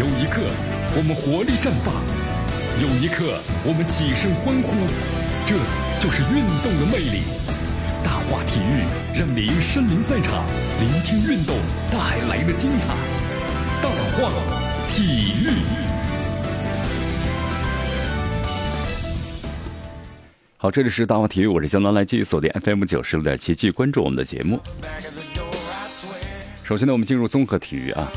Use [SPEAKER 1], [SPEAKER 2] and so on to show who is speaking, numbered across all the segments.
[SPEAKER 1] 有一刻，我们活力绽放；有一刻，我们起身欢呼。这就是运动的魅力。大话体育让您身临赛场，聆听运动带来的精彩。大话体育。好，这里是大话体育，我是江南来继续锁定 FM 九十六点七，继续关注我们的节目。首先呢，我们进入综合体育啊。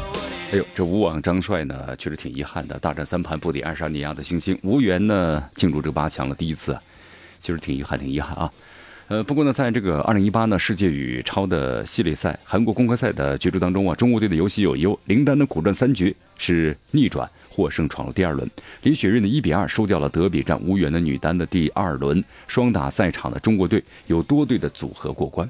[SPEAKER 1] 哎呦，这吴网张帅呢，确实挺遗憾的，大战三盘不敌爱沙尼亚的星星，无缘呢进入这个八强了。第一次，其实挺遗憾，挺遗憾啊。呃，不过呢，在这个二零一八呢世界羽超的系列赛韩国公开赛的角逐当中啊，中国队的有喜有忧，林丹的苦战三局是逆转获胜，闯入第二轮。李雪芮的一比二输掉了德比战，无缘的女单的第二轮双打赛场的中国队有多队的组合过关。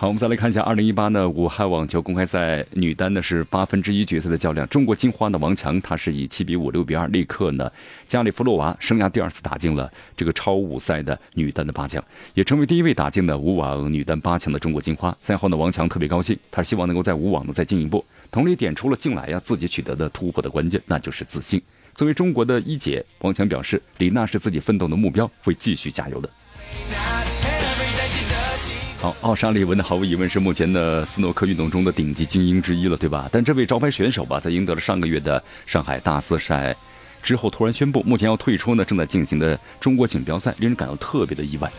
[SPEAKER 1] 好，我们再来看一下二零一八呢武汉网球公开赛女单呢是八分之一决赛的较量，中国金花的王强，她是以七比五、六比二，立刻呢加里夫洛娃生涯第二次打进了这个超五赛的女单的八强，也成为第一位打进的五网女单八强的中国金花。赛后呢，王强特别高兴，他希望能够在武网呢再进一步，同时点出了近来呀自己取得的突破的关键，那就是自信。作为中国的一姐，王强表示，李娜是自己奋斗的目标，会继续加油的。好，奥沙利文呢，毫无疑问是目前的斯诺克运动中的顶级精英之一了，对吧？但这位招牌选手吧，在赢得了上个月的上海大四赛之后，突然宣布目前要退出呢正在进行的中国锦标赛，令人感到特别的意外。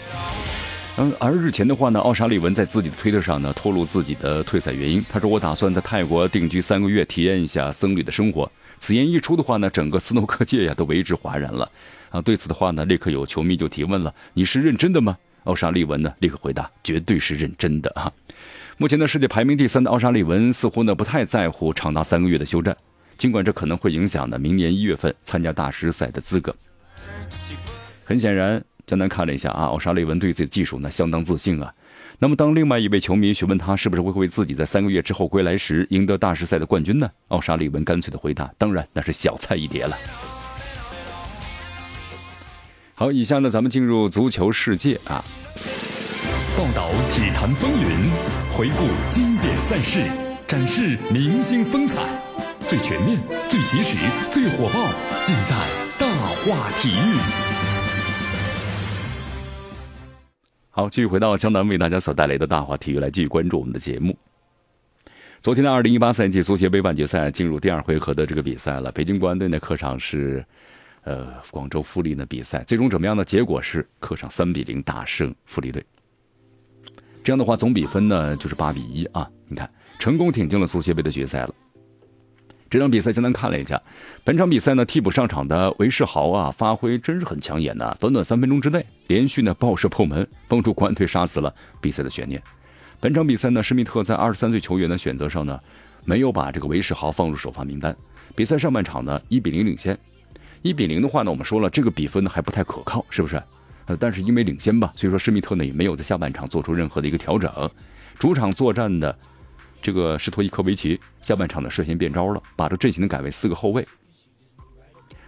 [SPEAKER 1] 嗯，而日前的话呢，奥沙利文在自己的推特上呢透露自己的退赛原因，他说：“我打算在泰国定居三个月，体验一下僧侣的生活。”此言一出的话呢，整个斯诺克界呀都为之哗然了。啊，对此的话呢，立刻有球迷就提问了：“你是认真的吗？”奥沙利文呢，立刻回答：“绝对是认真的啊！”目前呢，世界排名第三的奥沙利文似乎呢不太在乎长达三个月的休战，尽管这可能会影响呢明年一月份参加大师赛的资格。很显然，江南看了一下啊，奥沙利文对自己的技术呢相当自信啊。那么，当另外一位球迷询问他是不是会为自己在三个月之后归来时赢得大师赛的冠军呢？奥沙利文干脆的回答：“当然，那是小菜一碟了。”好，以下呢，咱们进入足球世界啊，报道体坛风云，回顾经典赛事，展示明星风采，最全面、最及时、最火爆，尽在大话体育。好，继续回到江南为大家所带来的大话体育，来继续关注我们的节目。昨天的二零一八赛季足协杯半决赛进入第二回合的这个比赛了，北京国安队呢客场是。呃，广州富力呢比赛最终怎么样呢？结果是客场三比零大胜富力队。这样的话，总比分呢就是八比一啊！你看，成功挺进了足协杯的决赛了。这场比赛，简单看了一下，本场比赛呢替补上场的韦世豪啊，发挥真是很抢眼呐！短短三分钟之内，连续呢爆射破门，帮助国安队杀死了比赛的悬念。本场比赛呢，施密特在二十三岁球员的选择上呢，没有把这个韦世豪放入首发名单。比赛上半场呢，一比零领先。一比零的话呢，我们说了这个比分呢还不太可靠，是不是？呃，但是因为领先吧，所以说施密特呢也没有在下半场做出任何的一个调整。主场作战的这个施托伊科维奇下半场呢率先变招了，把这阵型呢改为四个后卫。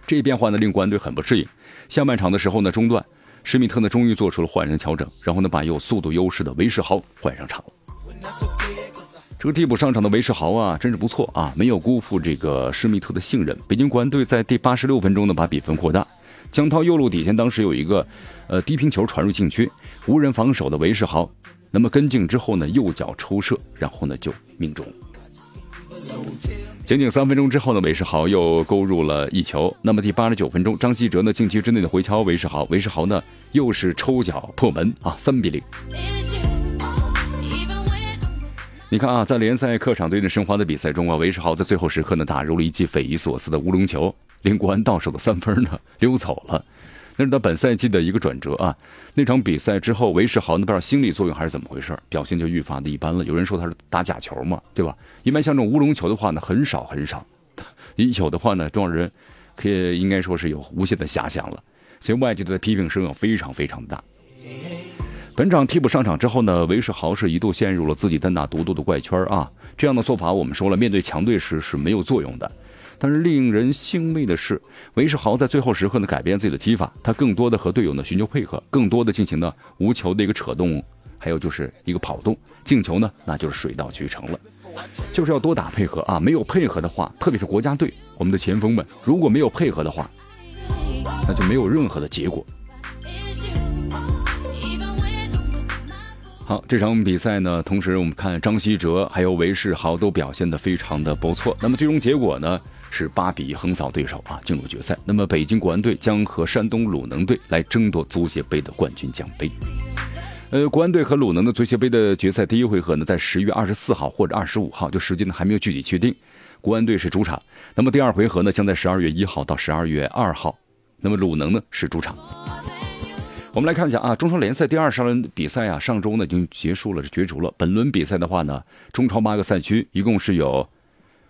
[SPEAKER 1] 这一变化呢令国安队很不适应。下半场的时候呢中段，施密特呢终于做出了换人调整，然后呢把有速度优势的韦世豪换上场。这个替补上场的韦世豪啊，真是不错啊，没有辜负这个施密特的信任。北京国安队在第八十六分钟呢，把比分扩大。江涛右路底线当时有一个，呃，低平球传入禁区，无人防守的韦世豪，那么跟进之后呢，右脚抽射，然后呢就命中。仅仅三分钟之后呢，韦世豪又勾入了一球。那么第八十九分钟，张稀哲呢禁区之内的回敲韦世豪，韦世豪呢又是抽脚破门啊，三比零。你看啊，在联赛客场对阵申花的比赛中啊，韦世豪在最后时刻呢打入了一记匪夷所思的乌龙球，令国安到手的三分呢溜走了。那是他本赛季的一个转折啊。那场比赛之后，韦世豪呢不知道心理作用还是怎么回事，表现就愈发的一般了。有人说他是打假球嘛，对吧？一般像这种乌龙球的话呢，很少很少，有的话呢，多少人可以应该说是有无限的遐想了。所以外界的批评声啊非常非常大。本场替补上场之后呢，韦世豪是一度陷入了自己单打独斗的怪圈啊。这样的做法，我们说了，面对强队时是没有作用的。但是令人欣慰的是，韦世豪在最后时刻呢改变自己的踢法，他更多的和队友呢寻求配合，更多的进行了无球的一个扯动，还有就是一个跑动，进球呢那就是水到渠成了，就是要多打配合啊！没有配合的话，特别是国家队，我们的前锋们如果没有配合的话，那就没有任何的结果。好，这场比赛呢，同时我们看张稀哲还有韦世豪都表现得非常的不错。那么最终结果呢是八比一横扫对手啊，进入决赛。那么北京国安队将和山东鲁能队来争夺足协杯的冠军奖杯。呃，国安队和鲁能的足协杯的决赛第一回合呢，在十月二十四号或者二十五号，就时间呢还没有具体确定。国安队是主场。那么第二回合呢，将在十二月一号到十二月二号。那么鲁能呢是主场。我们来看一下啊，中超联赛第二十轮比赛啊，上周呢已经结束了，是角逐了。本轮比赛的话呢，中超八个赛区一共是有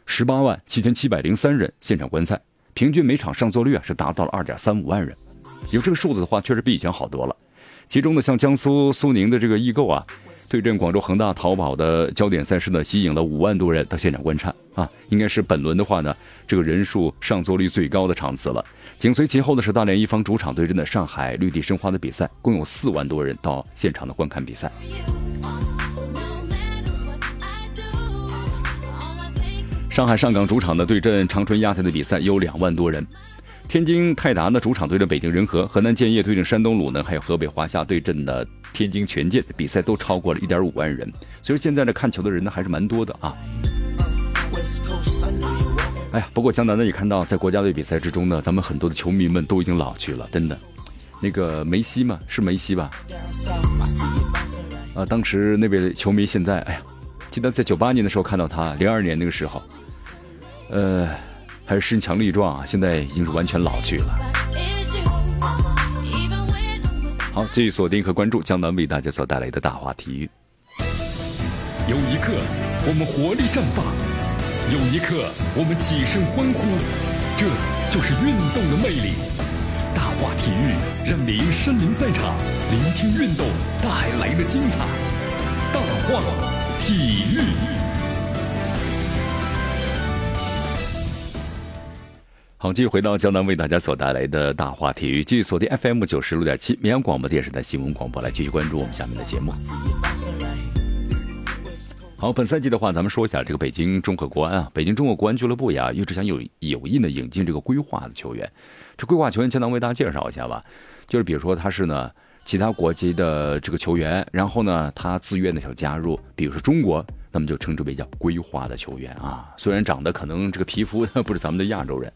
[SPEAKER 1] 十八万七千七百零三人现场观赛，平均每场上座率啊是达到了二点三五万人。有这个数字的话，确实比以前好多了。其中呢，像江苏苏宁的这个易购啊。对阵广州恒大淘宝的焦点赛事呢，吸引了五万多人到现场观看啊，应该是本轮的话呢，这个人数上座率最高的场次了。紧随其后的是大连一方主场对阵的上海绿地申花的比赛，共有四万多人到现场的观看比赛。上海上港主场的对阵长春亚泰的比赛有两万多人。天津泰达呢主场对阵北京人和，河南建业对阵山东鲁能，还有河北华夏对阵的天津权健，比赛都超过了一点五万人。所以现在呢看球的人呢还是蛮多的啊。哎呀，不过江南呢也看到，在国家队比赛之中呢，咱们很多的球迷们都已经老去了，真的。那个梅西嘛，是梅西吧？啊，当时那位球迷现在，哎呀，记得在九八年的时候看到他，零二年那个时候，呃。还是身强力壮啊！现在已经是完全老去了。好，继续锁定和关注江南为大家所带来的大话体育。
[SPEAKER 2] 有一刻，我们活力绽放；有一刻，我们起身欢呼。这就是运动的魅力。大话体育让您身临赛场，聆听运动带来的精彩。大话体育。
[SPEAKER 1] 好，继续回到江南为大家所带来的大话体育，继续锁定 FM 九十六点七绵阳广播电视台新闻广播，来继续关注我们下面的节目。好，本赛季的话，咱们说一下这个北京中赫国安啊，北京中赫国安俱乐部呀，一直想有有意的引进这个规划的球员。这规划球员，江南为大家介绍一下吧。就是比如说他是呢其他国籍的这个球员，然后呢他自愿的想加入，比如说中国，那么就称之为叫规划的球员啊。虽然长得可能这个皮肤 不是咱们的亚洲人。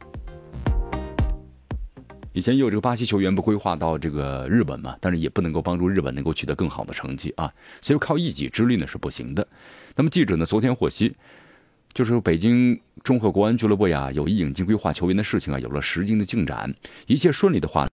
[SPEAKER 1] 以前也有这个巴西球员不规划到这个日本嘛，但是也不能够帮助日本能够取得更好的成绩啊，所以靠一己之力呢是不行的。那么记者呢昨天获悉，就是北京中赫国安俱乐部呀有意引进规划球员的事情啊有了实际的进展，一切顺利的话。